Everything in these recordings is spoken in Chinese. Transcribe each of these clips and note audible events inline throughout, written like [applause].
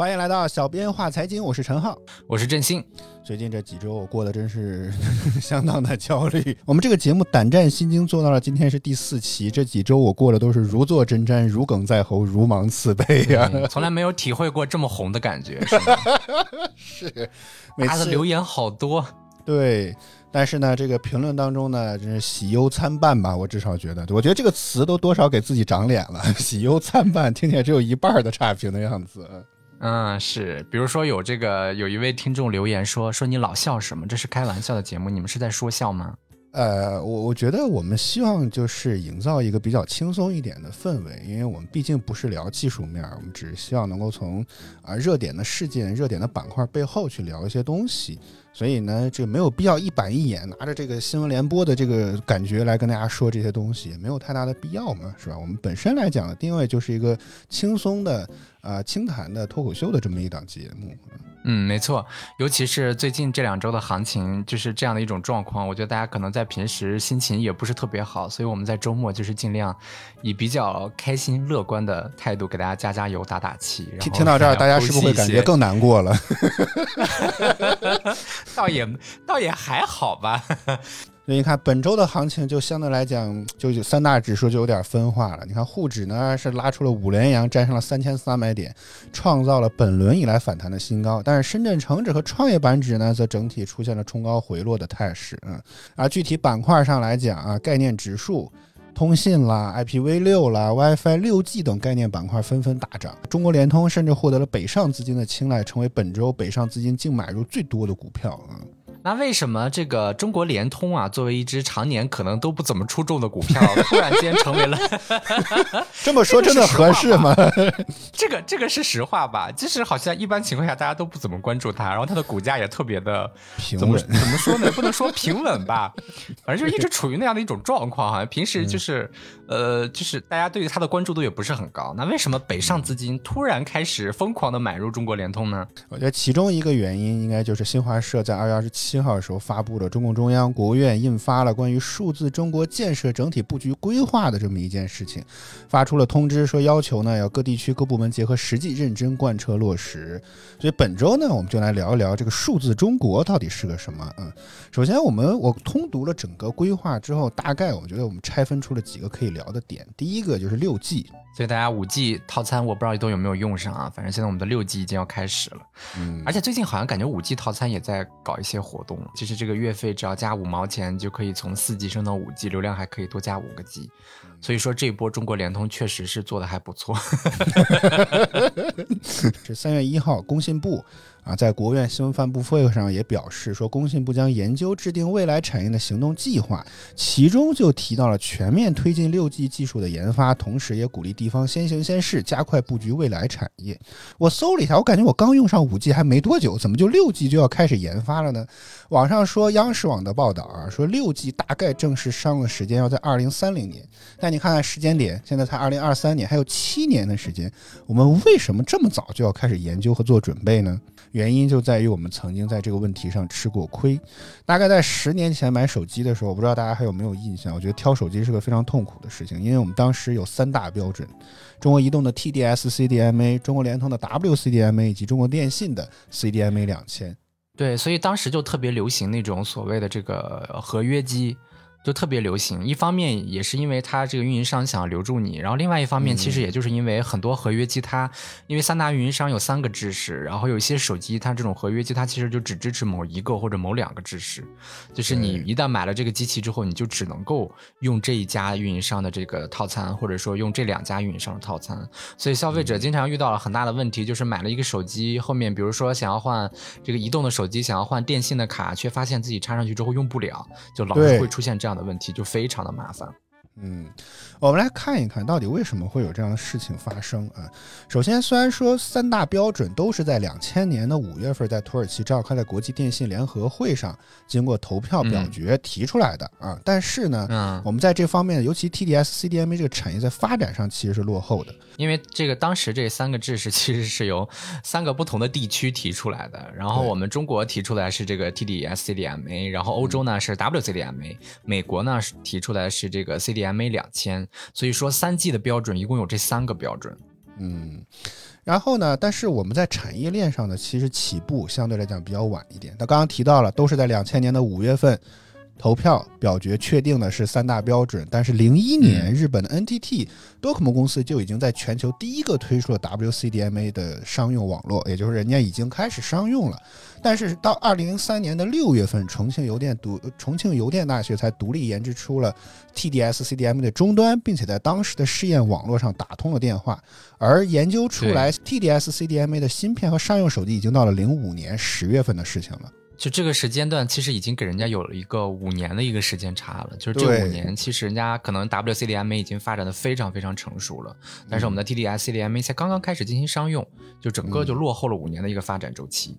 欢迎来到小编话财经，我是陈浩，我是振兴。最近这几周我过得真是 [laughs] 相当的焦虑。我们这个节目胆战心惊做到了今天是第四期，这几周我过的都是如坐针毡、如鲠在喉、如芒刺背呀，从来没有体会过这么红的感觉。[laughs] 是，每次留言好多。对，但是呢，这个评论当中呢，真是喜忧参半吧。我至少觉得，我觉得这个词都多少给自己长脸了。[laughs] 喜忧参半，听起来只有一半的差评的样子。嗯，是，比如说有这个有一位听众留言说说你老笑什么？这是开玩笑的节目，你们是在说笑吗？呃，我我觉得我们希望就是营造一个比较轻松一点的氛围，因为我们毕竟不是聊技术面，我们只是希望能够从啊热点的事件、热点的板块背后去聊一些东西。所以呢，这没有必要一板一眼拿着这个新闻联播的这个感觉来跟大家说这些东西，没有太大的必要嘛，是吧？我们本身来讲的定位就是一个轻松的。啊，清谈的脱口秀的这么一档节目，嗯，没错，尤其是最近这两周的行情就是这样的一种状况，我觉得大家可能在平时心情也不是特别好，所以我们在周末就是尽量以比较开心乐观的态度给大家加加油打打气。听听到这儿，大家是不是会感觉更难过了？[laughs] 倒也倒也还好吧。所以你看，本周的行情就相对来讲，就三大指数就有点分化了。你看沪指呢是拉出了五连阳，站上了三千三百点，创造了本轮以来反弹的新高。但是深圳成指和创业板指呢，则整体出现了冲高回落的态势。嗯，而具体板块上来讲啊，概念指数、通信啦、IPv 六啦、WiFi 六 G 等概念板块纷纷大涨。中国联通甚至获得了北上资金的青睐，成为本周北上资金净买入最多的股票。啊。那为什么这个中国联通啊，作为一只常年可能都不怎么出众的股票，突然间成为了？[laughs] 这么说真的合适吗？[laughs] 这个这个是实话吧？就是好像一般情况下大家都不怎么关注它，然后它的股价也特别的平稳。怎么说呢？不能说平稳吧，[laughs] 反正就一直处于那样的一种状况，好像平时就是呃，就是大家对于它的关注度也不是很高。那为什么北上资金突然开始疯狂的买入中国联通呢？我觉得其中一个原因应该就是新华社在二月二十七。七号的时候发布了中共中央、国务院印发了关于数字中国建设整体布局规划的这么一件事情，发出了通知说要求呢要各地区各部门结合实际认真贯彻落实。所以本周呢我们就来聊一聊这个数字中国到底是个什么。嗯，首先我们我通读了整个规划之后，大概我觉得我们拆分出了几个可以聊的点。第一个就是六 G。所以大家五 G 套餐我不知道都有没有用上啊，反正现在我们的六 G 已经要开始了，嗯，而且最近好像感觉五 G 套餐也在搞一些活动，其实这个月费只要加五毛钱就可以从四 G 升到五 G，流量还可以多加五个 G，所以说这一波中国联通确实是做的还不错。[laughs] 这三月一号，工信部。啊，在国务院新闻发布会上也表示说，工信部将研究制定未来产业的行动计划，其中就提到了全面推进六 G 技术的研发，同时也鼓励地方先行先试，加快布局未来产业。我搜了一下，我感觉我刚用上五 G 还没多久，怎么就六 G 就要开始研发了呢？网上说央视网的报道啊，说六 G 大概正式商用的时间要在二零三零年，但你看看时间点，现在才二零二三年，还有七年的时间，我们为什么这么早就要开始研究和做准备呢？原因就在于我们曾经在这个问题上吃过亏。大概在十年前买手机的时候，我不知道大家还有没有印象？我觉得挑手机是个非常痛苦的事情，因为我们当时有三大标准：中国移动的 TD-SCDMA、中国联通的 WCDMA 以及中国电信的 CDMA 两千。对，所以当时就特别流行那种所谓的这个合约机。就特别流行，一方面也是因为它这个运营商想要留住你，然后另外一方面其实也就是因为很多合约机它，因为三大运营商有三个支持，然后有一些手机它这种合约机它其实就只支持某一个或者某两个支持，就是你一旦买了这个机器之后，你就只能够用这一家运营商的这个套餐，或者说用这两家运营商的套餐，所以消费者经常遇到了很大的问题，就是买了一个手机后面，比如说想要换这个移动的手机，想要换电信的卡，却发现自己插上去之后用不了，就老是会出现这样。这样的问题就非常的麻烦。嗯，我们来看一看到底为什么会有这样的事情发生啊？首先，虽然说三大标准都是在两千年的五月份在土耳其召开的国际电信联合会上经过投票表决提出来的啊，但是呢，嗯，我们在这方面，尤其 TDS、CDMA 这个产业在发展上其实是落后的，因为这个当时这三个制式其实是由三个不同的地区提出来的，然后我们中国提出来是这个 TDS、CDMA，然后欧洲呢是 WCDMA，美国呢是提出来是这个 CDM。MA 两千，所以说三 G 的标准一共有这三个标准。嗯，然后呢，但是我们在产业链上呢，其实起步相对来讲比较晚一点。那刚刚提到了，都是在两千年的五月份。投票表决确定的是三大标准，但是零一年日本的 NTT 多可 m 公司就已经在全球第一个推出了 WCDMA 的商用网络，也就是人家已经开始商用了。但是到二零零三年的六月份，重庆邮电独重庆邮电大学才独立研制出了 TD-SCDMA 的终端，并且在当时的试验网络上打通了电话。而研究出来 TD-SCDMA 的芯片和商用手机，已经到了零五年十月份的事情了。就这个时间段，其实已经给人家有了一个五年的一个时间差了。就是这五年，其实人家可能 WCDMA 已经发展的非常非常成熟了，但是我们的 TD-SCDMA 才刚刚开始进行商用，就整个就落后了五年的一个发展周期。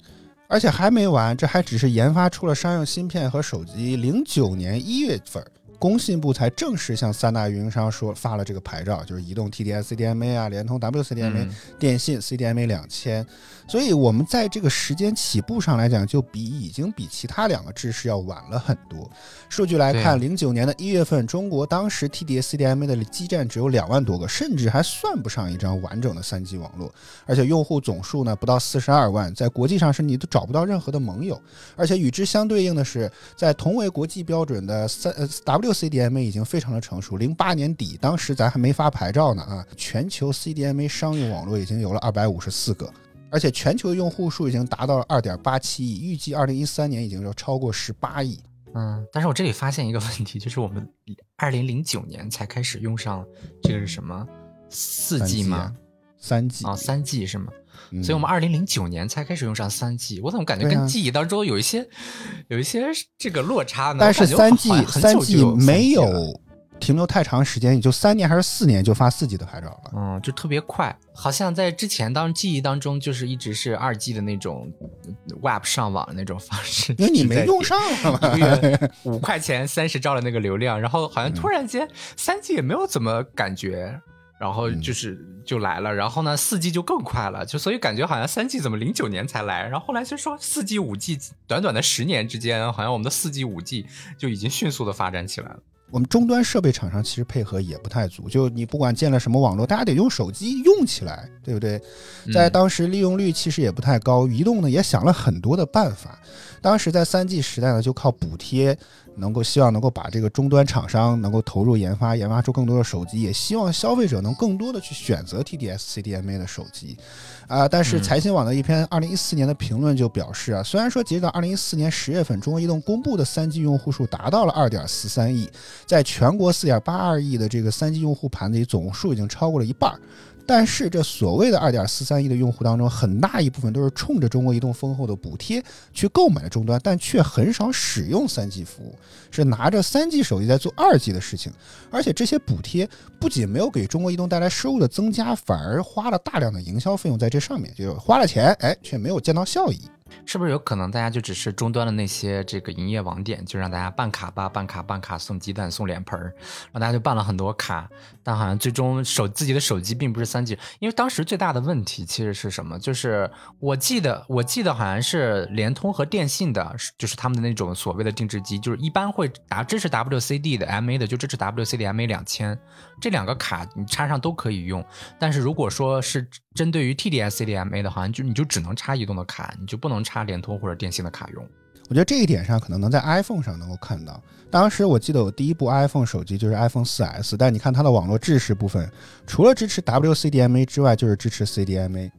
而且还没完，这还只是研发出了商用芯片和手机。零九年一月份。工信部才正式向三大运营商说发了这个牌照，就是移动 TD-SCDMA 啊，联通 WCDMA，电信 CDMA 两千。所以，我们在这个时间起步上来讲，就比已经比其他两个制式要晚了很多。数据来看，零九年的一月份，中国当时 TD-SCDMA 的基站只有两万多个，甚至还算不上一张完整的三 G 网络，而且用户总数呢不到四十二万，在国际上是你都找不到任何的盟友。而且与之相对应的是，在同为国际标准的三呃 W CDMA 已经非常的成熟，零八年底，当时咱还没发牌照呢啊，全球 CDMA 商用网络已经有了二百五十四个，而且全球的用户数已经达到了二点八七亿，预计二零一三年已经要超过十八亿。嗯，但是我这里发现一个问题，就是我们二零零九年才开始用上这个是什么四 G 吗？三 G 啊，三 G 是吗？所以我们二零零九年才开始用上三 G，我怎么感觉跟记忆当中有一些有一些这个落差呢？但是三 G 三 G 没有停留太长时间，也就三年还是四年就发四 G 的牌照了。嗯，就特别快，好像在之前当记忆当中就是一直是二 G 的那种 Web 上网的那种方式，因为你没用上嘛，[laughs] 五块钱三十兆的那个流量，然后好像突然间三 G 也没有怎么感觉。然后就是就来了，然后呢，四 G 就更快了，就所以感觉好像三 G 怎么零九年才来，然后后来就说四 G、五 G，短短的十年之间，好像我们的四 G、五 G 就已经迅速的发展起来了。我们终端设备厂商其实配合也不太足，就你不管建了什么网络，大家得用手机用起来，对不对？在当时利用率其实也不太高，移动呢也想了很多的办法。当时在三 G 时代呢，就靠补贴。能够希望能够把这个终端厂商能够投入研发，研发出更多的手机，也希望消费者能更多的去选择 TD-SCDMA 的手机，啊！但是财新网的一篇二零一四年的评论就表示啊，虽然说截止到二零一四年十月份，中国移动公布的三 G 用户数达到了二点四三亿，在全国四点八二亿的这个三 G 用户盘子里，总数已经超过了一半。但是这所谓的二点四三亿的用户当中，很大一部分都是冲着中国移动丰厚的补贴去购买终端，但却很少使用三 G 服务，是拿着三 G 手机在做二 G 的事情。而且这些补贴不仅没有给中国移动带来收入的增加，反而花了大量的营销费用在这上面，就花了钱，哎，却没有见到效益。是不是有可能大家就只是终端的那些这个营业网点，就让大家办卡吧，办卡办卡送鸡蛋送脸盆儿，然后大家就办了很多卡，但好像最终手自己的手机并不是三 G，因为当时最大的问题其实是什么？就是我记得我记得好像是联通和电信的，就是他们的那种所谓的定制机，就是一般会打支持 WCD 的 MA 的就支持 WCDMA 两千，这两个卡你插上都可以用，但是如果说是针对于 TD-SCDMA 的，好像就你就只能插移动的卡，你就不能插联通或者电信的卡用。我觉得这一点上可能能在 iPhone 上能够看到。当时我记得我第一部 iPhone 手机就是 iPhone 4S，但你看它的网络制式部分，除了支持 WCDMA 之外，就是支持 CDMA。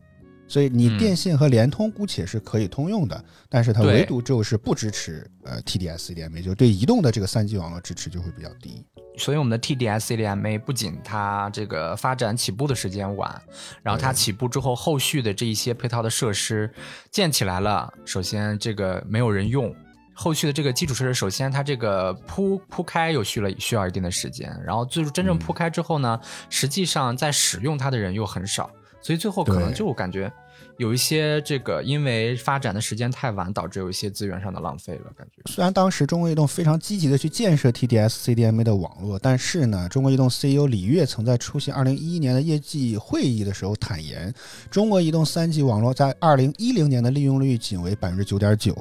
所以你电信和联通姑且是可以通用的，但是它唯独就是不支持呃 TD-SCDMA，就对移动的这个三 G 网络支持就会比较低。所以我们的 TD-SCDMA 不仅它这个发展起步的时间晚，然后它起步之后后续的这一些配套的设施建起来了，首先这个没有人用，后续的这个基础设施首先它这个铺铺开又需了需要一定的时间，然后最终真正铺开之后呢，实际上在使用它的人又很少。所以最后可能就感觉有一些这个因为发展的时间太晚，导致有一些资源上的浪费了，感觉。虽然当时中国移动非常积极的去建设 TDS CDMA 的网络，但是呢，中国移动 CEO 李跃曾在出席2011年的业绩会议的时候坦言，中国移动 3G 网络在2010年的利用率仅为9.9%。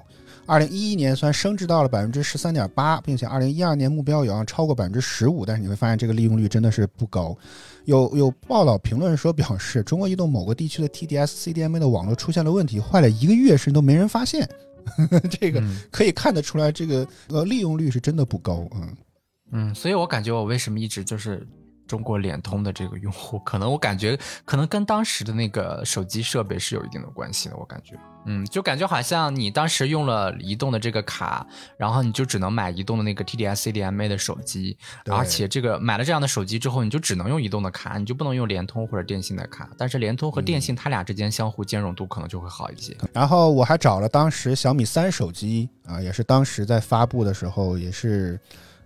二零一一年虽然升至到了百分之十三点八，并且二零一二年目标有望超过百分之十五，但是你会发现这个利用率真的是不高。有有报道评论说表示，中国移动某个地区的 TDS CDMA 的网络出现了问题，坏了一个月甚至都没人发现。[laughs] 这个可以看得出来，这个呃利用率是真的不高。嗯嗯，所以我感觉我为什么一直就是中国联通的这个用户，可能我感觉 [laughs] 可能跟当时的那个手机设备是有一定的关系的，我感觉。嗯，就感觉好像你当时用了移动的这个卡，然后你就只能买移动的那个 TDS CDMA 的手机，而且这个买了这样的手机之后，你就只能用移动的卡，你就不能用联通或者电信的卡。但是联通和电信它俩之间相互兼容度可能就会好一些。然后我还找了当时小米三手机啊，也是当时在发布的时候也是。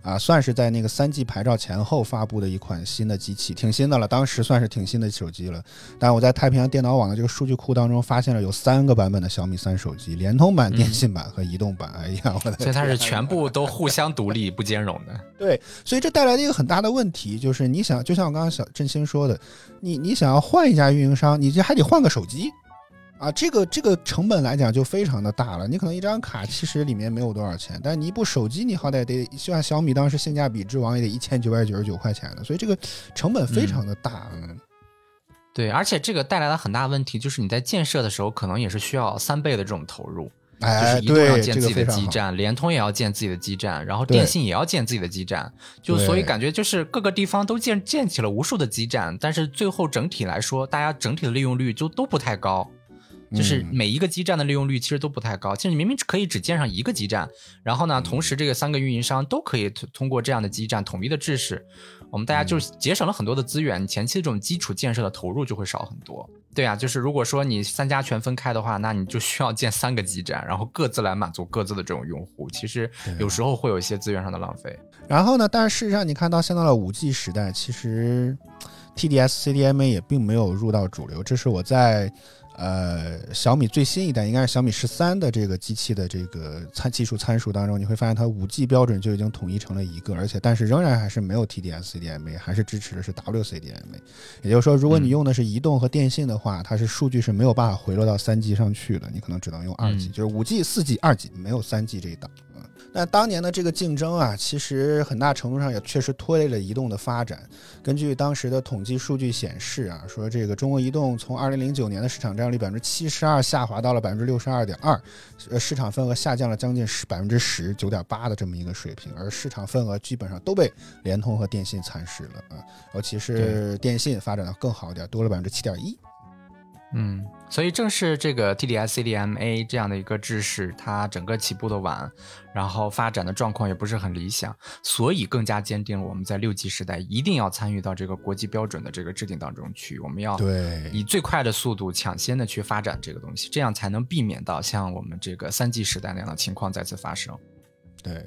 啊，算是在那个三 G 牌照前后发布的一款新的机器，挺新的了。当时算是挺新的手机了。但我在太平洋电脑网的这个数据库当中发现了有三个版本的小米三手机，联通版、电信版和移动版。哎呀，我的所以它是全部都互相独立、不兼容的。对，所以这带来的一个很大的问题就是，你想，就像我刚刚小振兴说的，你你想要换一家运营商，你这还得换个手机。啊，这个这个成本来讲就非常的大了。你可能一张卡其实里面没有多少钱，但是你一部手机你好歹得就像小米当时性价比之王也得一千九百九十九块钱的，所以这个成本非常的大。嗯，对，而且这个带来了很大问题就是你在建设的时候可能也是需要三倍的这种投入，就是移动要建自己的基站，联通也要建自己的基站，然后电信也要建自己的基站，就所以感觉就是各个地方都建建起了无数的基站，但是最后整体来说，大家整体的利用率就都不太高。就是每一个基站的利用率其实都不太高，其实你明明可以只建上一个基站，然后呢，同时这个三个运营商都可以通过这样的基站统一的制式，我们大家就节省了很多的资源，前期这种基础建设的投入就会少很多。对啊，就是如果说你三家全分开的话，那你就需要建三个基站，然后各自来满足各自的这种用户，其实有时候会有一些资源上的浪费。然后呢，但是事实上你看到现在的五 G 时代，其实 TDS CDMA 也并没有入到主流，这是我在。呃，小米最新一代应该是小米十三的这个机器的这个参技术参数当中，你会发现它五 G 标准就已经统一成了一个，而且但是仍然还是没有 TDS CDMA，还是支持的是 WCDMA。也就是说，如果你用的是移动和电信的话，它是数据是没有办法回落到三 G 上去的，你可能只能用二 G，就是五 G、四 G、二 G，没有三 G 这一档。那当年的这个竞争啊，其实很大程度上也确实拖累了移动的发展。根据当时的统计数据显示啊，说这个中国移动从二零零九年的市场占有率百分之七十二下滑到了百分之六十二点二，呃，市场份额下降了将近十百分之十九点八的这么一个水平，而市场份额基本上都被联通和电信蚕食了啊，尤其是电信发展的更好一点，多了百分之七点一。嗯，所以正是这个 TDS CDMA 这样的一个制式，它整个起步的晚，然后发展的状况也不是很理想，所以更加坚定了我们在六 G 时代一定要参与到这个国际标准的这个制定当中去，我们要对以最快的速度抢先的去发展这个东西，这样才能避免到像我们这个三 G 时代那样的情况再次发生。对，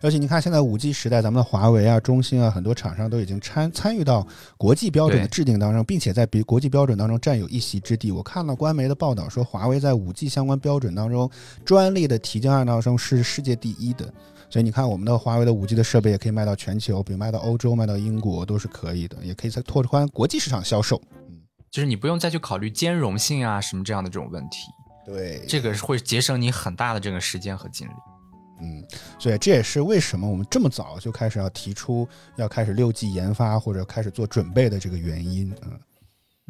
而且你看，现在五 G 时代，咱们的华为啊、中兴啊，很多厂商都已经参参与到国际标准的制定当中，并且在比国际标准当中占有一席之地。我看到官媒的报道说，华为在五 G 相关标准当中，专利的提交案当中是世界第一的。所以你看，我们的华为的五 G 的设备也可以卖到全球，比如卖到欧洲、卖到英国都是可以的，也可以在拓宽国际市场销售。嗯，就是你不用再去考虑兼容性啊什么这样的这种问题。对，这个会节省你很大的这个时间和精力。嗯，所以这也是为什么我们这么早就开始要提出要开始六 G 研发或者开始做准备的这个原因。嗯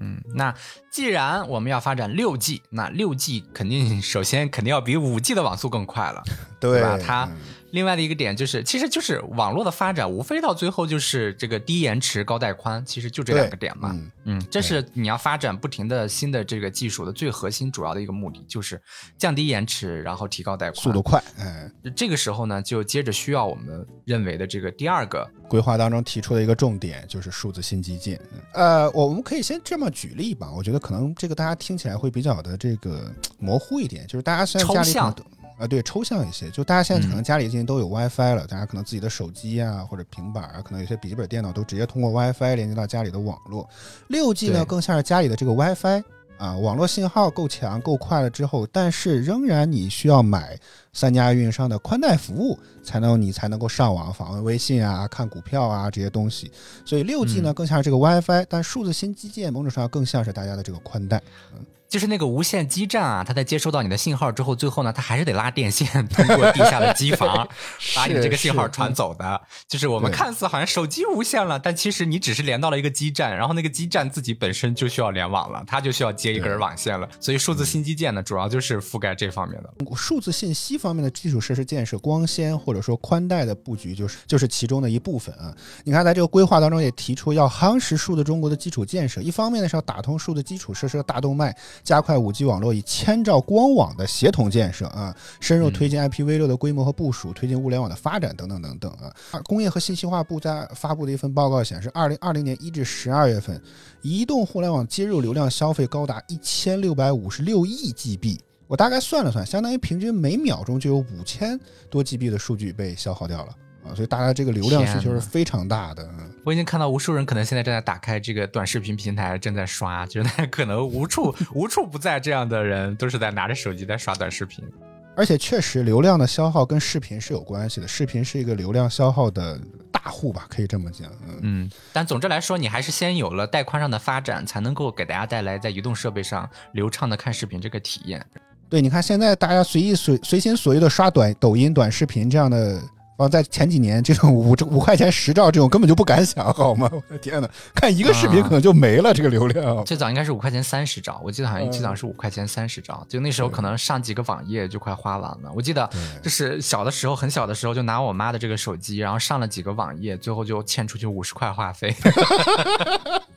嗯，那既然我们要发展六 G，那六 G 肯定首先肯定要比五 G 的网速更快了，[laughs] 对吧？它。另外的一个点就是，其实就是网络的发展，无非到最后就是这个低延迟、高带宽，其实就这两个点嘛。嗯，这是你要发展不停的新的这个技术的最核心、主要的一个目的，就是降低延迟，然后提高带宽，速度快。哎，这个时候呢，就接着需要我们认为的这个第二个规划当中提出的一个重点，就是数字新基建。呃，我们可以先这么举例吧，我觉得可能这个大家听起来会比较的这个 [tsk] 模糊一点，就是大家虽然家里。啊，对，抽象一些，就大家现在可能家里已经都有 WiFi 了，大家可能自己的手机啊或者平板啊，可能有些笔记本电脑都直接通过 WiFi 连接到家里的网络。六 G 呢，更像是家里的这个 WiFi 啊，网络信号够强够快了之后，但是仍然你需要买三家运营商的宽带服务，才能你才能够上网访问微信啊、看股票啊这些东西。所以六 G 呢更像是这个 WiFi，但数字新基建某种上更像是大家的这个宽带。就是那个无线基站啊，它在接收到你的信号之后，最后呢，它还是得拉电线，通过地下的机房 [laughs] 把你的这个信号传走的。就是我们看似好像手机无线了，但其实你只是连到了一个基站，然后那个基站自己本身就需要联网了，它就需要接一根网线了。所以数字新基建呢，主要就是覆盖这方面的。数字信息方面的基础设施建设，光纤或者说宽带的布局，就是就是其中的一部分啊。你看，在这个规划当中也提出要夯实数字中国的基础建设，一方面呢是要打通数字基础设施的大动脉。加快五 G 网络以千兆光网的协同建设啊，深入推进 IPv6 的规模和部署，推进物联网的发展等等等等啊。工业和信息化部在发布的一份报告显示，二零二零年一至十二月份，移动互联网接入流量消费高达一千六百五十六亿 GB。我大概算了算，相当于平均每秒钟就有五千多 GB 的数据被消耗掉了。啊，所以大家这个流量需求是非常大的。我已经看到无数人可能现在正在打开这个短视频平台，正在刷，就是可能无处 [laughs] 无处不在这样的人都是在拿着手机在刷短视频。而且确实，流量的消耗跟视频是有关系的，视频是一个流量消耗的大户吧，可以这么讲。嗯，但总之来说，你还是先有了带宽上的发展，才能够给大家带来在移动设备上流畅的看视频这个体验。对，你看现在大家随意随随心所欲的刷短抖音、短视频这样的。啊，在前几年，这种五五块钱十兆这种根本就不敢想，好吗？我的天呐，看一个视频可能就没了这个流量。最早应该是五块钱三十兆，我记得好像最早是五块钱三十兆，就那时候可能上几个网页就快花完了。我记得就是小的时候，很小的时候就拿我妈的这个手机，然后上了几个网页，最后就欠出去五十块话费。[laughs]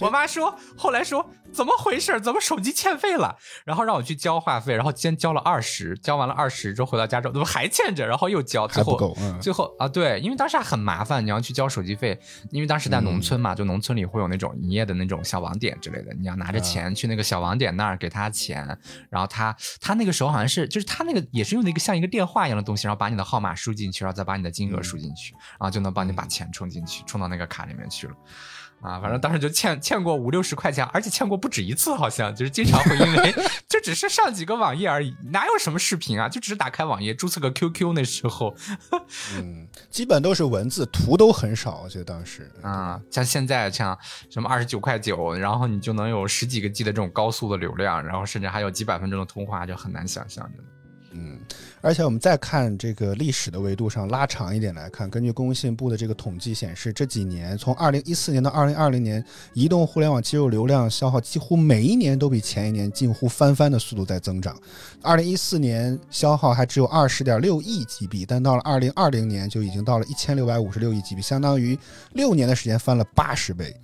我我妈说，后来说怎么回事？怎么手机欠费了？然后让我去交话费，然后先交了二十，交完了二十之后回到家之后，怎么还欠着？然后又交，最后最后啊，对，因为当时还很麻烦，你要去交手机费，因为当时在农村嘛，就农村里会有那种营业的那种小网点之类的，你要拿着钱去那个小网点那儿给他钱，然后他他那个时候好像是就是他那个也是用的一个像一个电话一样的东西，然后把你的号码输进去，然后再把你的金额输进去，然后就能帮你把钱充进去，充到那个卡里面去了。啊，反正当时就欠欠过五六十块钱，而且欠过不止一次，好像就是经常会因为 [laughs] 就只是上几个网页而已，哪有什么视频啊？就只是打开网页注册个 QQ，那时候，[laughs] 嗯，基本都是文字，图都很少。我记得当时啊，像现在像什么二十九块九，然后你就能有十几个 G 的这种高速的流量，然后甚至还有几百分钟的通话，就很难想象，真的。嗯，而且我们再看这个历史的维度上拉长一点来看，根据工信部的这个统计显示，这几年从二零一四年到二零二零年，移动互联网接入流量消耗几乎每一年都比前一年近乎翻番的速度在增长。二零一四年消耗还只有二十点六亿 GB，但到了二零二零年就已经到了一千六百五十六亿 GB，相当于六年的时间翻了八十倍。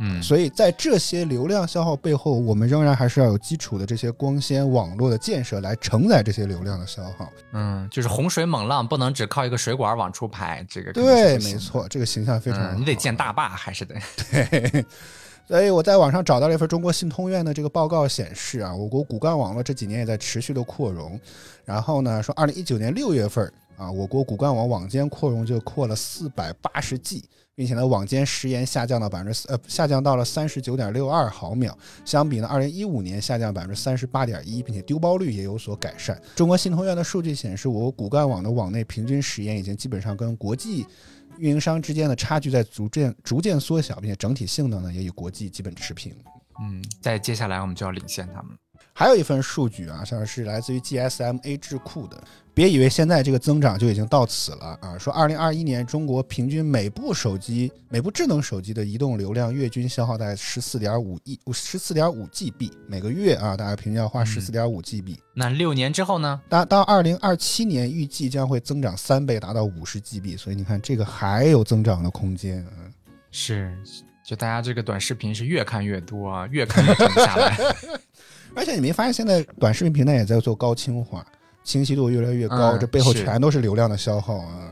嗯，所以在这些流量消耗背后，我们仍然还是要有基础的这些光纤网络的建设来承载这些流量的消耗。嗯，就是洪水猛浪不能只靠一个水管往出排，这个对，没错，这个形象非常，你得建大坝还是得 [laughs] 对。所以我在网上找到了一份中国信通院的这个报告，显示啊，我国骨干网络这几年也在持续的扩容。然后呢，说二零一九年六月份啊，我国骨干网网间扩容就扩了四百八十 G。并且呢，网间时延下降到百分之四，呃，下降到了三十九点六二毫秒，相比呢，二零一五年下降百分之三十八点一，并且丢包率也有所改善。中国信通院的数据显示，我国骨干网的网内平均时延已经基本上跟国际运营商之间的差距在逐渐逐渐缩小，并且整体性能呢也与国际基本持平。嗯，在接下来我们就要领先他们。还有一份数据啊，像是来自于 GSMA 智库的。别以为现在这个增长就已经到此了啊！说二零二一年中国平均每部手机、每部智能手机的移动流量月均消耗在十四点五亿、十四点五 GB 每个月啊，大家平均要花十四点五 GB。那六年之后呢？到到二零二七年预计将会增长三倍，达到五十 GB。所以你看，这个还有增长的空间。嗯，是，就大家这个短视频是越看越多啊，越看越停不下来。[laughs] 而且你没发现现在短视频平台也在做高清化？清晰度越来越高，这背后全都是流量的消耗啊！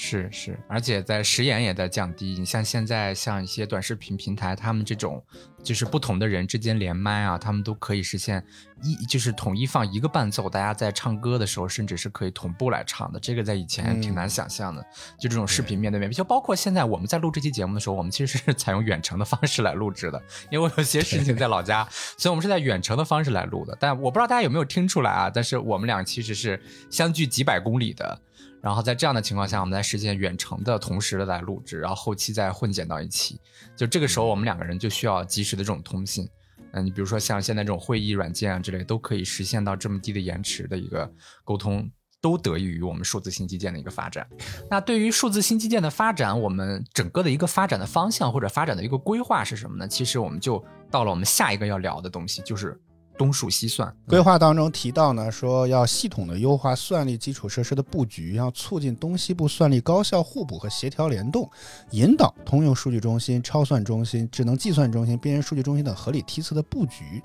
是是，而且在时延也在降低。你像现在像一些短视频平台，他们这种就是不同的人之间连麦啊，他们都可以实现一就是统一放一个伴奏，大家在唱歌的时候，甚至是可以同步来唱的。这个在以前挺难想象的。就这种视频面对面，就包括现在我们在录这期节目的时候，我们其实是采用远程的方式来录制的，因为我有些事情在老家，所以我们是在远程的方式来录的。但我不知道大家有没有听出来啊？但是我们俩其实是相距几百公里的。然后在这样的情况下，我们在实现远程的同时的来录制，然后后期再混剪到一起。就这个时候，我们两个人就需要及时的这种通信。嗯，你比如说像现在这种会议软件啊之类，都可以实现到这么低的延迟的一个沟通，都得益于我们数字新基建的一个发展。那对于数字新基建的发展，我们整个的一个发展的方向或者发展的一个规划是什么呢？其实我们就到了我们下一个要聊的东西，就是。东数西算规划当中提到呢，说要系统的优化算力基础设施的布局，要促进东西部算力高效互补和协调联动，引导通用数据中心、超算中心、智能计算中心、边缘数据中心等合理梯次的布局。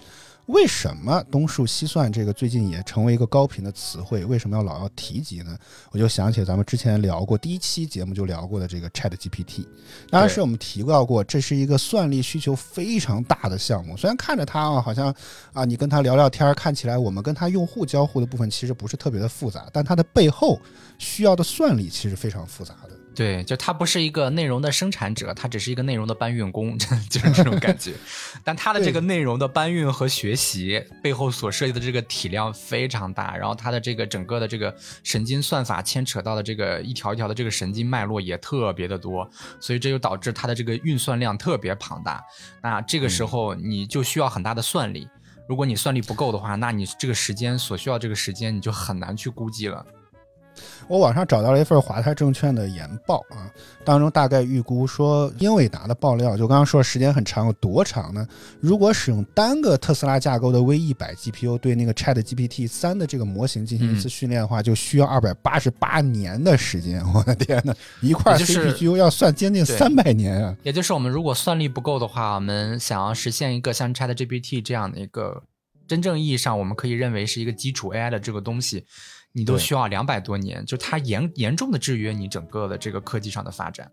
为什么东数西算这个最近也成为一个高频的词汇？为什么要老要提及呢？我就想起咱们之前聊过第一期节目就聊过的这个 Chat GPT，当然是我们提到过，这是一个算力需求非常大的项目。虽然看着它啊，好像啊，你跟他聊聊天，看起来我们跟他用户交互的部分其实不是特别的复杂，但它的背后需要的算力其实非常复杂的。对，就他不是一个内容的生产者，他只是一个内容的搬运工，[laughs] 就是这种感觉。但他的这个内容的搬运和学习背后所涉及的这个体量非常大，然后他的这个整个的这个神经算法牵扯到的这个一条一条的这个神经脉络也特别的多，所以这就导致他的这个运算量特别庞大。那这个时候你就需要很大的算力，如果你算力不够的话，那你这个时间所需要这个时间你就很难去估计了。我网上找到了一份华泰证券的研报啊，当中大概预估说，英伟达的爆料就刚刚说时间很长，有多长呢？如果使用单个特斯拉架构的 V 一百 GPU 对那个 Chat GPT 三的这个模型进行一次训练的话，就需要二百八十八年的时间。[laughs] 我的天呐，一块 CPU 要算将近三百年啊！也就是我们如果算力不够的话，我们想要实现一个像 Chat GPT 这样的一个真正意义上我们可以认为是一个基础 AI 的这个东西。你都需要两百多年，就它严严重的制约你整个的这个科技上的发展。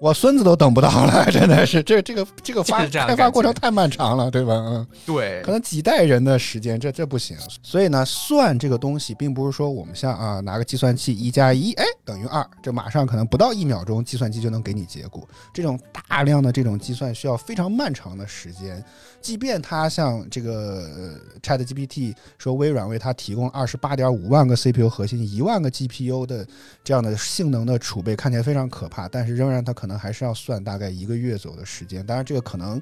我孙子都等不到了，[laughs] 真的是这这个这个发开发过程太漫长了，对吧？嗯，对，可能几代人的时间，这这不行。所以呢，算这个东西，并不是说我们像啊拿个计算器一加一，哎等于二，这马上可能不到一秒钟，计算机就能给你结果。这种大量的这种计算需要非常漫长的时间。即便它像这个 Chat GPT 说微软为它提供二十八点五万个 CPU 核心、一万个 GPU 的这样的性能的储备，看起来非常可怕，但是仍然它可能还是要算大概一个月左右的时间。当然，这个可能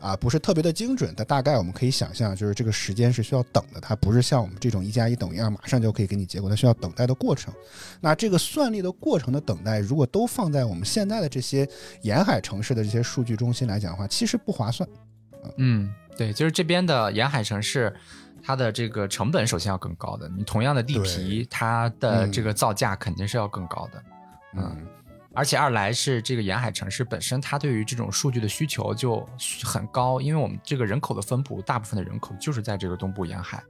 啊不是特别的精准，但大概我们可以想象，就是这个时间是需要等的。它不是像我们这种一加一等于二，马上就可以给你结果，它需要等待的过程。那这个算力的过程的等待，如果都放在我们现在的这些沿海城市的这些数据中心来讲的话，其实不划算。嗯，对，就是这边的沿海城市，它的这个成本首先要更高的。你同样的地皮，它的这个造价肯定是要更高的。嗯，而且二来是这个沿海城市本身，它对于这种数据的需求就很高，因为我们这个人口的分布，大部分的人口就是在这个东部沿海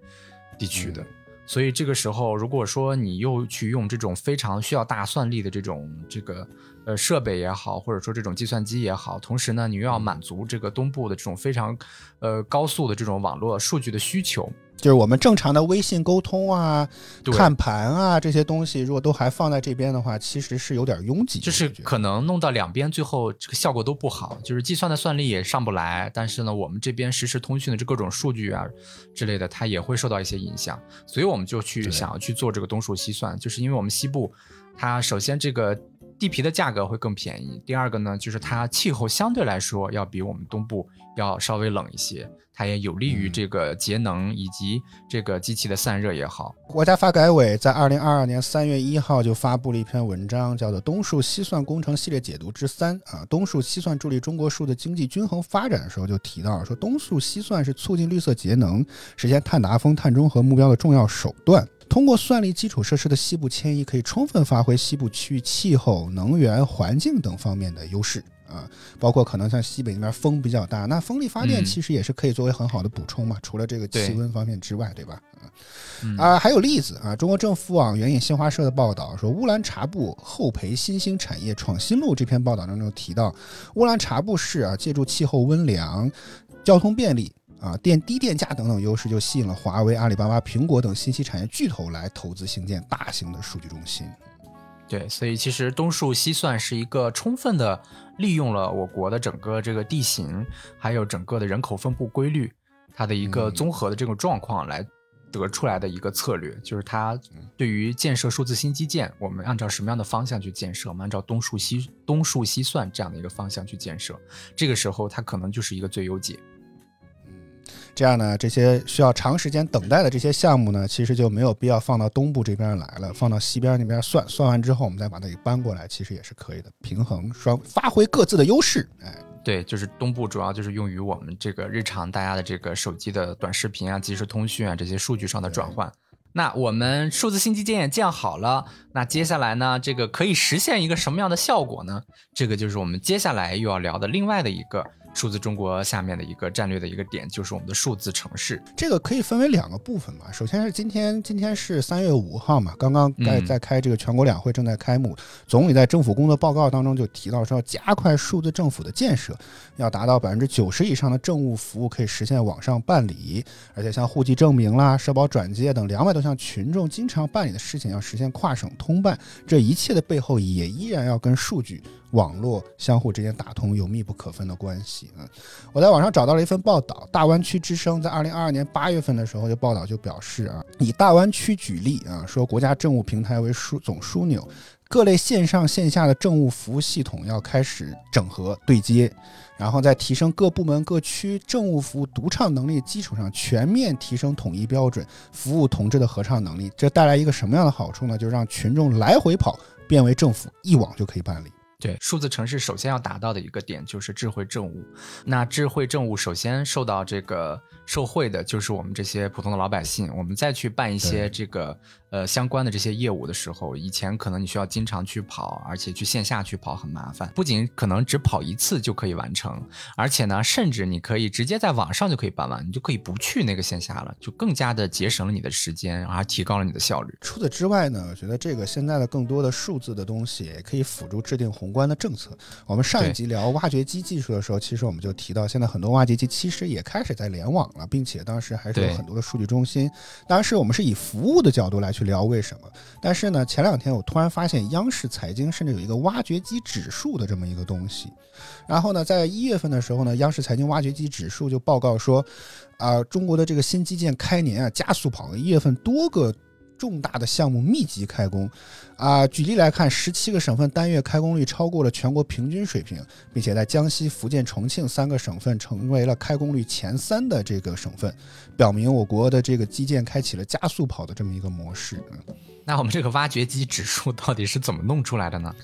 地区的。所以这个时候，如果说你又去用这种非常需要大算力的这种这个呃设备也好，或者说这种计算机也好，同时呢，你又要满足这个东部的这种非常呃高速的这种网络数据的需求。就是我们正常的微信沟通啊、看盘啊这些东西，如果都还放在这边的话，其实是有点拥挤。就是可能弄到两边，最后这个效果都不好。就是计算的算力也上不来，但是呢，我们这边实时通讯的这各种数据啊之类的，它也会受到一些影响。所以我们就去想要去做这个东数西算，就是因为我们西部，它首先这个地皮的价格会更便宜，第二个呢，就是它气候相对来说要比我们东部要稍微冷一些。它也有利于这个节能以及这个机器的散热也好。国家发改委在二零二二年三月一号就发布了一篇文章，叫做《东数西算工程系列解读之三》啊，东数西算助力中国数的经济均衡发展的时候就提到说，东数西算是促进绿色节能、实现碳达峰、碳中和目标的重要手段。通过算力基础设施的西部迁移，可以充分发挥西部区域气候、能源、环境等方面的优势。啊，包括可能像西北那边风比较大，那风力发电其实也是可以作为很好的补充嘛。除了这个气温方面之外，对吧？啊，还有例子啊，中国政府网援引新华社的报道说，乌兰察布后培新兴产业创新路这篇报道当中提到，乌兰察布市啊，借助气候温凉、交通便利。啊，电低电价等等优势就吸引了华为、阿里巴巴、苹果等信息产业巨头来投资兴建大型的数据中心。对，所以其实东数西算是一个充分的利用了我国的整个这个地形，还有整个的人口分布规律，它的一个综合的这种状况来得出来的一个策略，就是它对于建设数字新基建，我们按照什么样的方向去建设？我们按照东数西东数西算这样的一个方向去建设，这个时候它可能就是一个最优解。这样呢，这些需要长时间等待的这些项目呢，其实就没有必要放到东部这边来了，放到西边那边算。算完之后，我们再把它给搬过来，其实也是可以的，平衡双发挥各自的优势。哎，对，就是东部主要就是用于我们这个日常大家的这个手机的短视频啊、即时通讯啊这些数据上的转换。那我们数字新基建也建好了，那接下来呢，这个可以实现一个什么样的效果呢？这个就是我们接下来又要聊的另外的一个。数字中国下面的一个战略的一个点就是我们的数字城市，这个可以分为两个部分嘛。首先是今天，今天是三月五号嘛，刚刚在在开这个全国两会正在开幕，总理在政府工作报告当中就提到说要加快数字政府的建设，要达到百分之九十以上的政务服务可以实现网上办理，而且像户籍证明啦、社保转接等两百多项群众经常办理的事情要实现跨省通办，这一切的背后也依然要跟数据。网络相互之间打通有密不可分的关系啊！我在网上找到了一份报道，大湾区之声在二零二二年八月份的时候就报道就表示啊，以大湾区举例啊，说国家政务平台为枢总枢纽，各类线上线下的政务服务系统要开始整合对接，然后在提升各部门各区政务服务独唱能力基础上，全面提升统一标准，服务同志的合唱能力。这带来一个什么样的好处呢？就让群众来回跑变为政府一网就可以办理。对，数字城市首先要达到的一个点就是智慧政务。那智慧政务首先受到这个受惠的就是我们这些普通的老百姓。我们再去办一些这个呃相关的这些业务的时候，以前可能你需要经常去跑，而且去线下去跑很麻烦。不仅可能只跑一次就可以完成，而且呢，甚至你可以直接在网上就可以办完，你就可以不去那个线下了，就更加的节省了你的时间，而提高了你的效率。除此之外呢，我觉得这个现在的更多的数字的东西也可以辅助制定宏观的政策。我们上一集聊挖掘机技术的时候，其实我们就提到，现在很多挖掘机其实也开始在联网了，并且当时还是有很多的数据中心。当时我们是以服务的角度来去去聊为什么。但是呢，前两天我突然发现，央视财经甚至有一个挖掘机指数的这么一个东西。然后呢，在一月份的时候呢，央视财经挖掘机指数就报告说，啊，中国的这个新基建开年啊加速跑，一月份多个。重大的项目密集开工，啊，举例来看，十七个省份单月开工率超过了全国平均水平，并且在江西、福建、重庆三个省份成为了开工率前三的这个省份，表明我国的这个基建开启了加速跑的这么一个模式。那我们这个挖掘机指数到底是怎么弄出来的呢？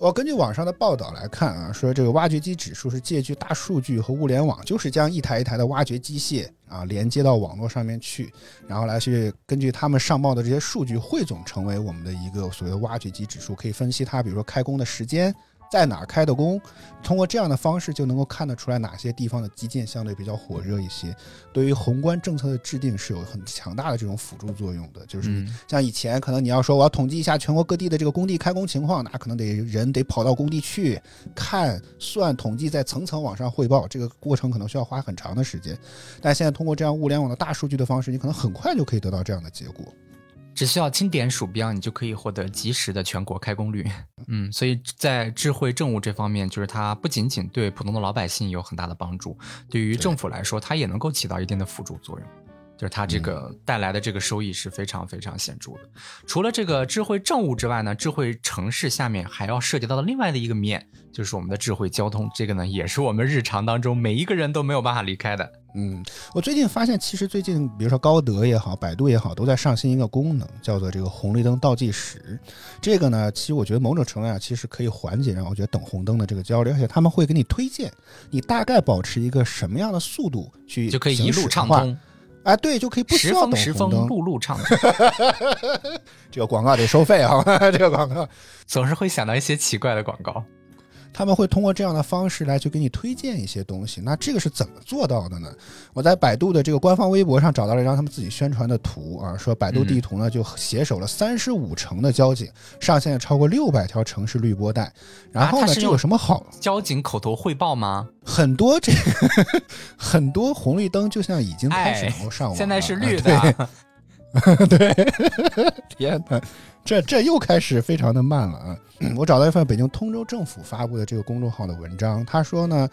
我根据网上的报道来看啊，说这个挖掘机指数是借据大数据和物联网，就是将一台一台的挖掘机械啊连接到网络上面去，然后来去根据他们上报的这些数据汇总成为我们的一个所谓的挖掘机指数，可以分析它，比如说开工的时间。在哪儿开的工，通过这样的方式就能够看得出来哪些地方的基建相对比较火热一些。对于宏观政策的制定是有很强大的这种辅助作用的。就是像以前可能你要说我要统计一下全国各地的这个工地开工情况，那可能得人得跑到工地去看、算、统计，再层层往上汇报，这个过程可能需要花很长的时间。但现在通过这样物联网的大数据的方式，你可能很快就可以得到这样的结果。只需要轻点鼠标，你就可以获得及时的全国开工率。嗯，所以在智慧政务这方面，就是它不仅仅对普通的老百姓有很大的帮助，对于政府来说，它也能够起到一定的辅助作用。就是它这个带来的这个收益是非常非常显著的。除了这个智慧政务之外呢，智慧城市下面还要涉及到的另外的一个面，就是我们的智慧交通。这个呢，也是我们日常当中每一个人都没有办法离开的。嗯，我最近发现，其实最近比如说高德也好，百度也好，都在上新一个功能，叫做这个红绿灯倒计时。这个呢，其实我觉得某种程度上其实可以缓解让我觉得等红灯的这个焦虑，而且他们会给你推荐你大概保持一个什么样的速度去就可以一路畅通。哎，对，就可以不需要等红灯，路路畅。[laughs] 这个广告得收费啊！[laughs] 这个广告总是会想到一些奇怪的广告。他们会通过这样的方式来去给你推荐一些东西。那这个是怎么做到的呢？我在百度的这个官方微博上找到了一张他们自己宣传的图啊，说百度地图呢就携手了三十五城的交警，上线了超过六百条城市绿波带。然后呢，这有什么好？交警口头汇报吗？很多这个 [laughs] 很多红绿灯就像已经开始能够上网，现在是绿的。[laughs] 对，天哪，这这又开始非常的慢了啊！我找到一份北京通州政府发布的这个公众号的文章，他说呢，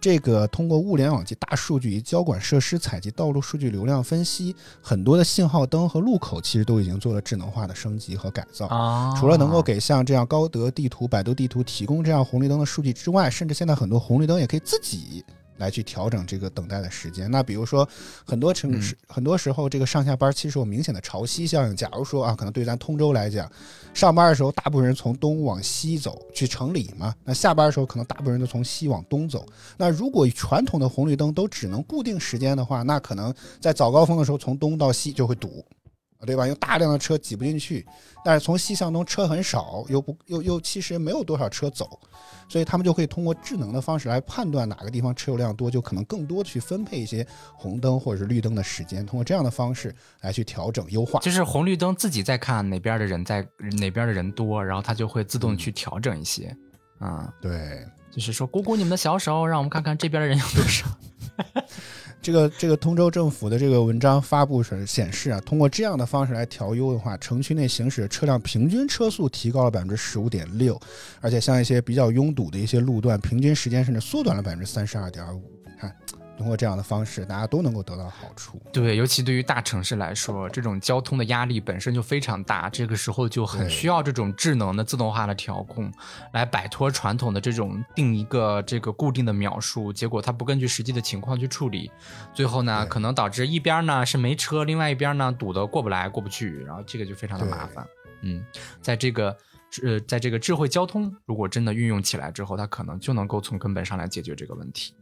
这个通过物联网及大数据与交管设施采集道路数据流量分析，很多的信号灯和路口其实都已经做了智能化的升级和改造。啊除了能够给像这样高德地图、百度地图提供这样红绿灯的数据之外，甚至现在很多红绿灯也可以自己。来去调整这个等待的时间。那比如说，很多城市很多时候这个上下班其实有明显的潮汐效应。假如说啊，可能对咱通州来讲，上班的时候大部分人从东往西走去城里嘛，那下班的时候可能大部分人都从西往东走。那如果传统的红绿灯都只能固定时间的话，那可能在早高峰的时候从东到西就会堵。对吧？有大量的车挤不进去，但是从西向东车很少，又不又又其实没有多少车走，所以他们就可以通过智能的方式来判断哪个地方车流量多，就可能更多的去分配一些红灯或者是绿灯的时间，通过这样的方式来去调整优化。就是红绿灯自己在看哪边的人在哪边的人多，然后它就会自动去调整一些。嗯，对，就是说鼓鼓你们的小手，让我们看看这边的人有多少。[laughs] 这个这个通州政府的这个文章发布时显示啊，通过这样的方式来调优的话，城区内行驶的车辆平均车速提高了百分之十五点六，而且像一些比较拥堵的一些路段，平均时间甚至缩短了百分之三十二点五。看。通过这样的方式，大家都能够得到好处。对，尤其对于大城市来说，这种交通的压力本身就非常大，这个时候就很需要这种智能的自动化的调控，来摆脱传统的这种定一个这个固定的秒数，结果它不根据实际的情况去处理，最后呢，可能导致一边呢是没车，另外一边呢堵得过不来过不去，然后这个就非常的麻烦。嗯，在这个呃，在这个智慧交通如果真的运用起来之后，它可能就能够从根本上来解决这个问题。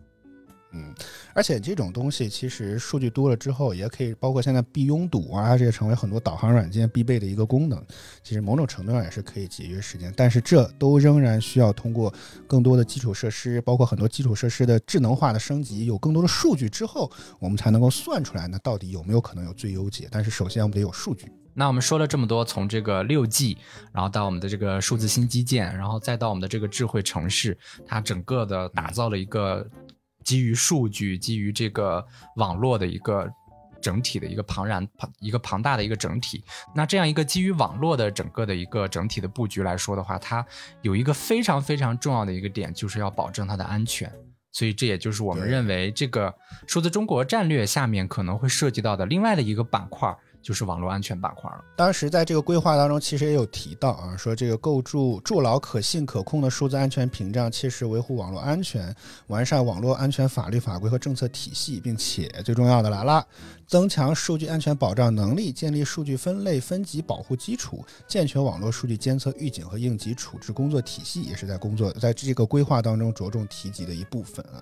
嗯，而且这种东西其实数据多了之后，也可以包括现在避拥堵啊，这也成为很多导航软件必备的一个功能。其实某种程度上也是可以节约时间，但是这都仍然需要通过更多的基础设施，包括很多基础设施的智能化的升级，有更多的数据之后，我们才能够算出来呢，到底有没有可能有最优解。但是首先我们得有数据。那我们说了这么多，从这个六 G，然后到我们的这个数字新基建，然后再到我们的这个智慧城市，它整个的打造了一个。基于数据、基于这个网络的一个整体的一个庞然庞一个庞大的一个整体，那这样一个基于网络的整个的一个整体的布局来说的话，它有一个非常非常重要的一个点，就是要保证它的安全。所以这也就是我们认为这个数字中国战略下面可能会涉及到的另外的一个板块。就是网络安全板块了。当时在这个规划当中，其实也有提到啊，说这个构筑筑牢可信可控的数字安全屏障，切实维护网络安全，完善网络安全法律法规和政策体系，并且最重要的来了，增强数据安全保障能力，建立数据分类分级保护基础，健全网络数据监测预警和应急处置工作体系，也是在工作在这个规划当中着重提及的一部分啊。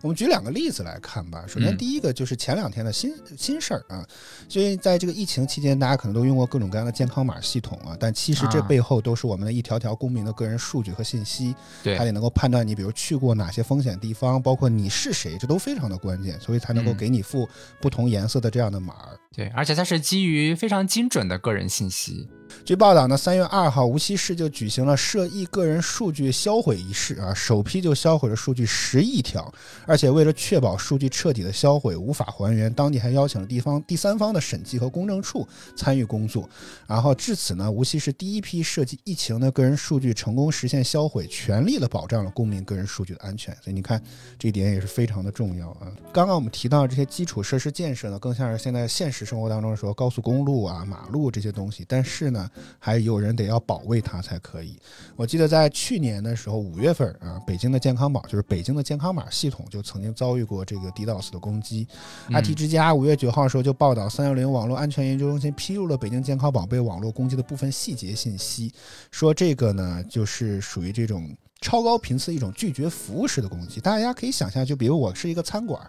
我们举两个例子来看吧。首先，第一个就是前两天的新新事儿啊，所以在这个疫情期间，大家可能都用过各种各样的健康码系统啊，但其实这背后都是我们的一条条公民的个人数据和信息，对，它得能够判断你，比如去过哪些风险地方，包括你是谁，这都非常的关键，所以才能够给你付不同颜色的这样的码儿。对，而且它是基于非常精准的个人信息。据报道呢，三月二号，无锡市就举行了涉疫个人数据销毁仪式啊，首批就销毁了数据十亿条，而且为了确保数据彻底的销毁，无法还原，当地还邀请了地方第三方的审计和公证处参与工作。然后至此呢，无锡市第一批涉及疫情的个人数据成功实现销毁，全力的保障了公民个人数据的安全。所以你看，这一点也是非常的重要啊。刚刚我们提到这些基础设施建设呢，更像是现在现实生活当中说高速公路啊、马路这些东西，但是呢。还有人得要保卫它才可以。我记得在去年的时候，五月份啊，北京的健康宝就是北京的健康码系统就曾经遭遇过这个 DDoS 的攻击。IT 之家五月九号的时候就报道，三六零网络安全研究中心披露了北京健康宝被网络攻击的部分细节信息，说这个呢就是属于这种超高频次一种拒绝服务式的攻击。大家可以想象，就比如我是一个餐馆。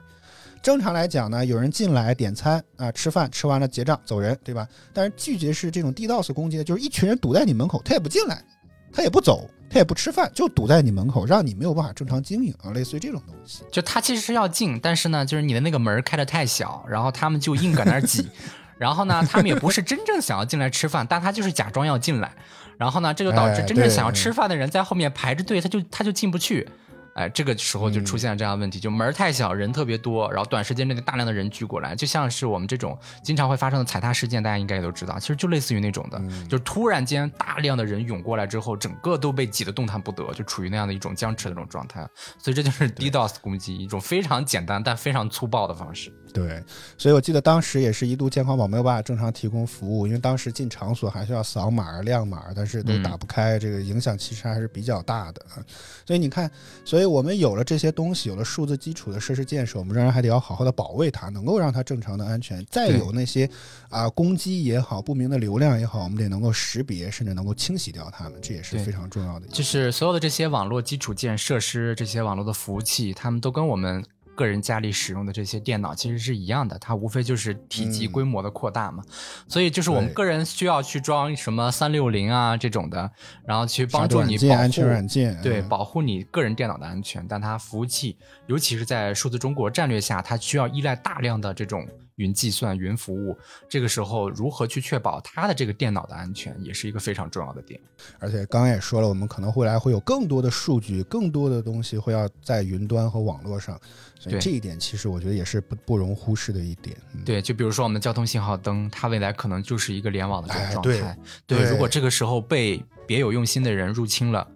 正常来讲呢，有人进来点餐啊，吃饭吃完了结账走人，对吧？但是拒绝是这种 DDoS 攻击的，就是一群人堵在你门口，他也不进来，他也不走，他也不吃饭，就堵在你门口，让你没有办法正常经营啊，类似于这种东西。就他其实是要进，但是呢，就是你的那个门开的太小，然后他们就硬搁那儿挤。然后呢，他们也不是真正想要进来吃饭，但他就是假装要进来。然后呢，这就导致真正想要吃饭的人在后面排着队，他就他就进不去。哎，这个时候就出现了这样的问题，就门太小，人特别多，然后短时间内大量的人聚过来，就像是我们这种经常会发生的踩踏事件，大家应该也都知道，其实就类似于那种的，就是突然间大量的人涌过来之后，整个都被挤得动弹不得，就处于那样的一种僵持的那种状态。所以这就是 DDoS 攻击一种非常简单但非常粗暴的方式。对，所以我记得当时也是一度健康宝没有办法正常提供服务，因为当时进场所还需要扫码亮码，但是都打不开，这个影响其实还是比较大的啊。所以你看，所以我们有了这些东西，有了数字基础的设施建设，我们仍然还得要好好的保卫它，能够让它正常的安全。再有那些啊攻击也好，不明的流量也好，我们得能够识别，甚至能够清洗掉它们，这也是非常重要的。就是所有的这些网络基础建设施，这些网络的服务器，他们都跟我们。个人家里使用的这些电脑其实是一样的，它无非就是体积规模的扩大嘛。所以就是我们个人需要去装什么三六零啊这种的，然后去帮助你保护安全软件，对，保护你个人电脑的安全。但它服务器，尤其是在数字中国战略下，它需要依赖大量的这种。云计算、云服务，这个时候如何去确保它的这个电脑的安全，也是一个非常重要的点。而且刚刚也说了，我们可能未来会有更多的数据、更多的东西会要在云端和网络上，所以这一点其实我觉得也是不不容忽视的一点。对，就比如说我们的交通信号灯，它未来可能就是一个联网的这种状态。对，如果这个时候被别有用心的人入侵了，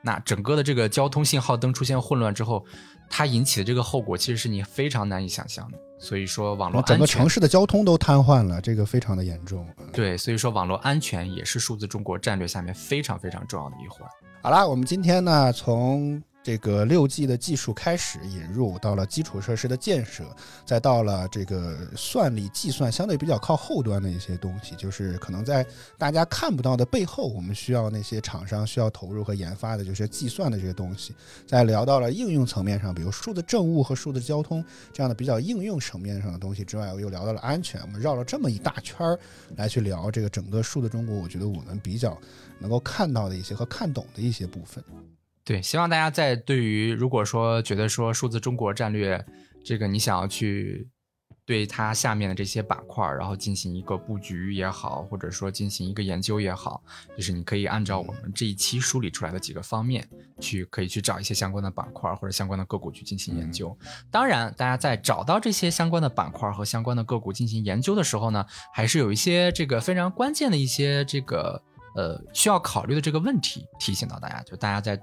那整个的这个交通信号灯出现混乱之后，它引起的这个后果其实是你非常难以想象的。所以说，网络整个城市的交通都瘫痪了，这个非常的严重。对，所以说网络安全也是数字中国战略下面非常非常重要的一环。好了，我们今天呢从。这个六 G 的技术开始引入，到了基础设施的建设，再到了这个算力计算相对比较靠后端的一些东西，就是可能在大家看不到的背后，我们需要那些厂商需要投入和研发的，就是计算的这些东西。再聊到了应用层面上，比如数字政务和数字交通这样的比较应用层面上的东西之外，我又聊到了安全。我们绕了这么一大圈儿来去聊这个整个数字中国，我觉得我们比较能够看到的一些和看懂的一些部分。对，希望大家在对于如果说觉得说数字中国战略这个你想要去对它下面的这些板块，然后进行一个布局也好，或者说进行一个研究也好，就是你可以按照我们这一期梳理出来的几个方面去，可以去找一些相关的板块或者相关的个股去进行研究。当然，大家在找到这些相关的板块和相关的个股进行研究的时候呢，还是有一些这个非常关键的一些这个呃需要考虑的这个问题提醒到大家，就大家在。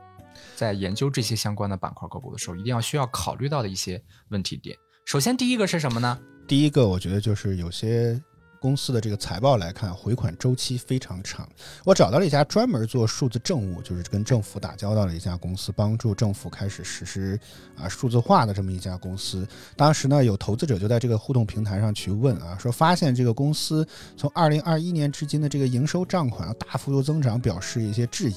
在研究这些相关的板块个股的时候，一定要需要考虑到的一些问题点。首先，第一个是什么呢？第一个，我觉得就是有些。公司的这个财报来看，回款周期非常长。我找到了一家专门做数字政务，就是跟政府打交道的一家公司，帮助政府开始实施啊数字化的这么一家公司。当时呢，有投资者就在这个互动平台上去问啊，说发现这个公司从二零二一年至今的这个营收账款大幅度增长，表示一些质疑。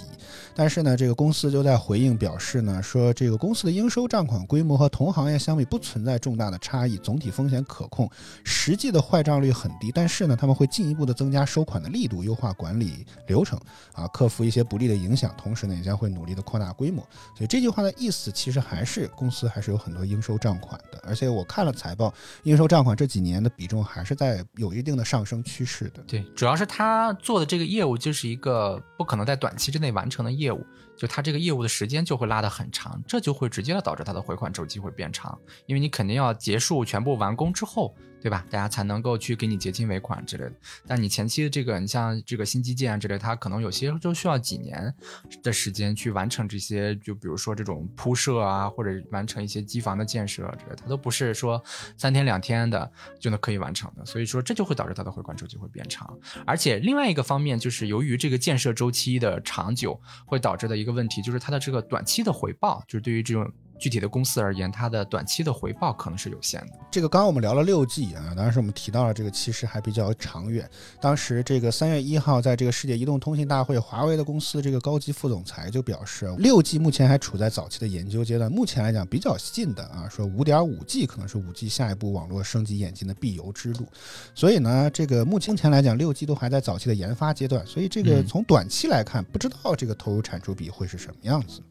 但是呢，这个公司就在回应表示呢，说这个公司的应收账款规模和同行业相比不存在重大的差异，总体风险可控，实际的坏账率很低，但是。呢，他们会进一步的增加收款的力度，优化管理流程，啊，克服一些不利的影响。同时呢，也将会努力的扩大规模。所以这句话的意思，其实还是公司还是有很多应收账款的。而且我看了财报，应收账款这几年的比重还是在有一定的上升趋势的。对，主要是他做的这个业务就是一个不可能在短期之内完成的业务，就他这个业务的时间就会拉得很长，这就会直接的导致它的回款周期会变长，因为你肯定要结束全部完工之后。对吧？大家才能够去给你结清尾款之类的。但你前期的这个，你像这个新基建啊之类，它可能有些都需要几年的时间去完成这些，就比如说这种铺设啊，或者完成一些机房的建设之类，它都不是说三天两天的就能可以完成的。所以说，这就会导致它的回款周期会变长。而且另外一个方面，就是由于这个建设周期的长久，会导致的一个问题，就是它的这个短期的回报，就是对于这种。具体的公司而言，它的短期的回报可能是有限的。这个刚刚我们聊了六 G 啊，当时我们提到了这个其实还比较长远。当时这个三月一号，在这个世界移动通信大会，华为的公司这个高级副总裁就表示，六 G 目前还处在早期的研究阶段，目前来讲比较近的啊，说五点五 G 可能是五 G 下一步网络升级演进的必由之路。所以呢，这个目前前来讲，六 G 都还在早期的研发阶段，所以这个从短期来看，不知道这个投入产出比会是什么样子。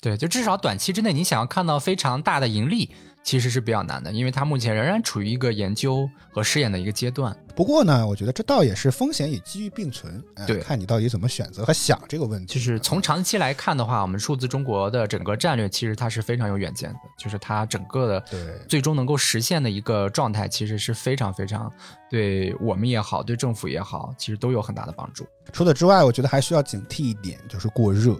对，就至少短期之内，你想要看到非常大的盈利，其实是比较难的，因为它目前仍然处于一个研究和试验的一个阶段。不过呢，我觉得这倒也是风险与机遇并存，对，看你到底怎么选择和想这个问题。就是从长期来看的话，我们数字中国的整个战略其实它是非常有远见的，就是它整个的对最终能够实现的一个状态，其实是非常非常对我们也好，对政府也好，其实都有很大的帮助。除此之外，我觉得还需要警惕一点，就是过热。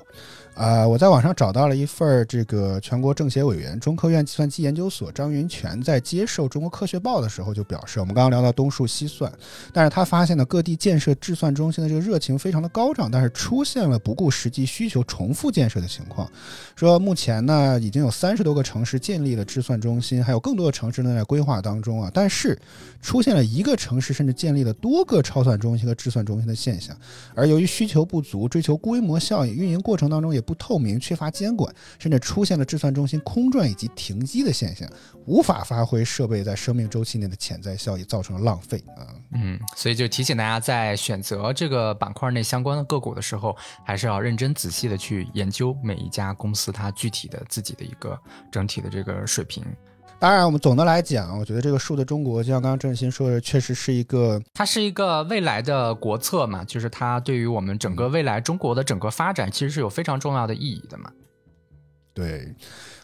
啊，我在网上找到了一份儿这个全国政协委员、中科院计算机研究所张云泉在接受《中国科学报》的时候就表示，我们刚刚聊到东数西算，但是他发现呢，各地建设计算中心的这个热情非常的高涨，但是出现了不顾实际需求重复建设的情况。说目前呢，已经有三十多个城市建立了计算中心，还有更多的城市呢在规划当中啊，但是出现了一个城市甚至建立了多个超算中心和计算中心的现象，而由于需求不足，追求规模效应，运营过程当中也。不透明、缺乏监管，甚至出现了计算中心空转以及停机的现象，无法发挥设备在生命周期内的潜在效益，造成了浪费啊。嗯，所以就提醒大家，在选择这个板块内相关的个股的时候，还是要认真仔细的去研究每一家公司它具体的自己的一个整体的这个水平。当然，我们总的来讲，我觉得这个数字中国，就像刚刚郑鑫说的，确实是一个，它是一个未来的国策嘛，就是它对于我们整个未来中国的整个发展，其实是有非常重要的意义的嘛。对。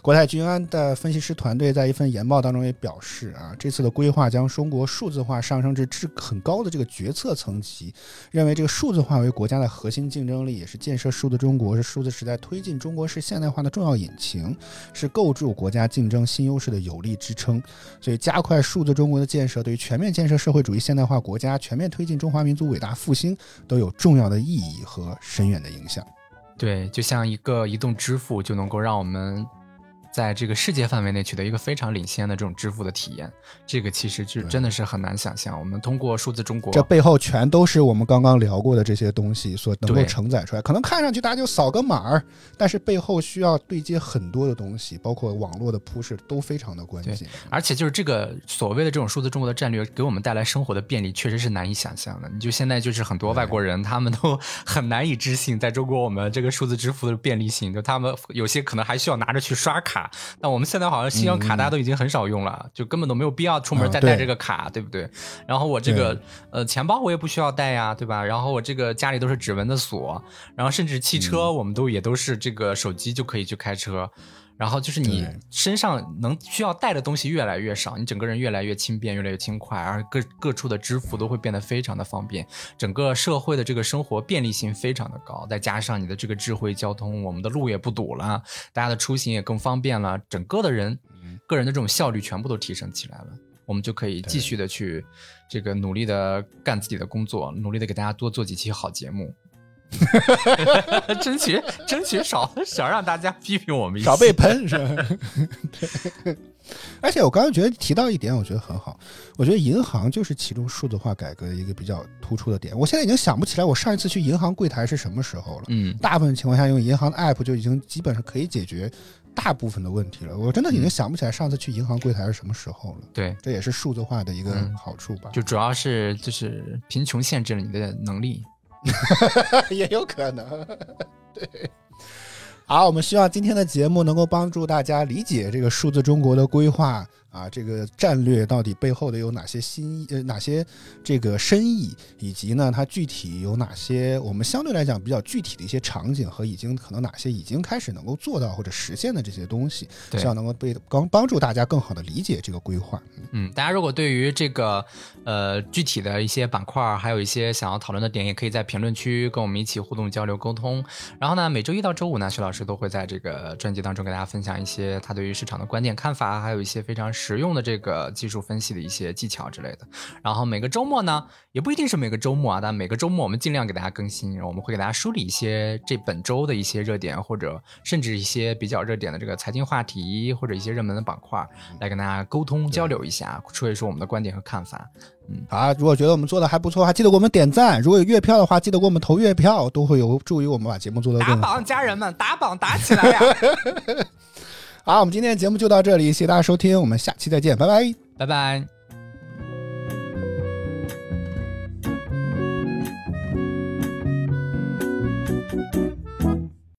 国泰君安的分析师团队在一份研报当中也表示啊，这次的规划将中国数字化上升至至很高的这个决策层级，认为这个数字化为国家的核心竞争力，也是建设数字中国是数字时代推进中国式现代化的重要引擎，是构筑国家竞争新优势的有力支撑。所以，加快数字中国的建设，对于全面建设社会主义现代化国家、全面推进中华民族伟大复兴都有重要的意义和深远的影响。对，就像一个移动支付，就能够让我们。在这个世界范围内取得一个非常领先的这种支付的体验，这个其实就真的是很难想象。我们通过数字中国，这背后全都是我们刚刚聊过的这些东西所能够承载出来。可能看上去大家就扫个码儿，但是背后需要对接很多的东西，包括网络的铺设都非常的关键。而且就是这个所谓的这种数字中国的战略，给我们带来生活的便利，确实是难以想象的。你就现在就是很多外国人，他们都 [laughs] 很难以置信，在中国我们这个数字支付的便利性，就他们有些可能还需要拿着去刷卡。那我们现在好像信用卡大家都已经很少用了，就根本都没有必要出门再带这个卡，对不对？然后我这个呃钱包我也不需要带呀，对吧？然后我这个家里都是指纹的锁，然后甚至汽车我们都也都是这个手机就可以去开车。然后就是你身上能需要带的东西越来越少，你整个人越来越轻便，越来越轻快，而各各处的支付都会变得非常的方便，整个社会的这个生活便利性非常的高，再加上你的这个智慧交通，我们的路也不堵了，大家的出行也更方便了，整个的人个人的这种效率全部都提升起来了，我们就可以继续的去这个努力的干自己的工作，努力的给大家多做几期好节目。[laughs] 争取争取少少让大家批评我们，少被喷是吧？[laughs] 而且我刚刚觉得提到一点，我觉得很好。我觉得银行就是其中数字化改革的一个比较突出的点。我现在已经想不起来我上一次去银行柜台是什么时候了。嗯，大部分情况下用银行的 app 就已经基本上可以解决大部分的问题了。我真的已经想不起来上次去银行柜台是什么时候了。对，这也是数字化的一个好处吧。就主要是就是贫穷限制了你的能力。[laughs] 也有可能，[laughs] 对。好，我们希望今天的节目能够帮助大家理解这个数字中国的规划。啊，这个战略到底背后的有哪些新呃哪些这个深意，以及呢，它具体有哪些我们相对来讲比较具体的一些场景和已经可能哪些已经开始能够做到或者实现的这些东西，希望能够被帮帮助大家更好的理解这个规划。嗯，大家如果对于这个呃具体的一些板块，还有一些想要讨论的点，也可以在评论区跟我们一起互动交流沟通。然后呢，每周一到周五呢，徐老师都会在这个专辑当中给大家分享一些他对于市场的观点看法，还有一些非常。实用的这个技术分析的一些技巧之类的。然后每个周末呢，也不一定是每个周末啊，但每个周末我们尽量给大家更新，然后我们会给大家梳理一些这本周的一些热点，或者甚至一些比较热点的这个财经话题，或者一些热门的板块，来跟大家沟通交流一下，说一说我们的观点和看法。嗯好，如果觉得我们做的还不错，还记得给我们点赞。如果有月票的话，记得给我们投月票，都会有助于我们把节目做得打更好。榜，家人们，打榜打起来呀！[laughs] 好，我们今天的节目就到这里，谢谢大家收听，我们下期再见，拜拜。拜拜。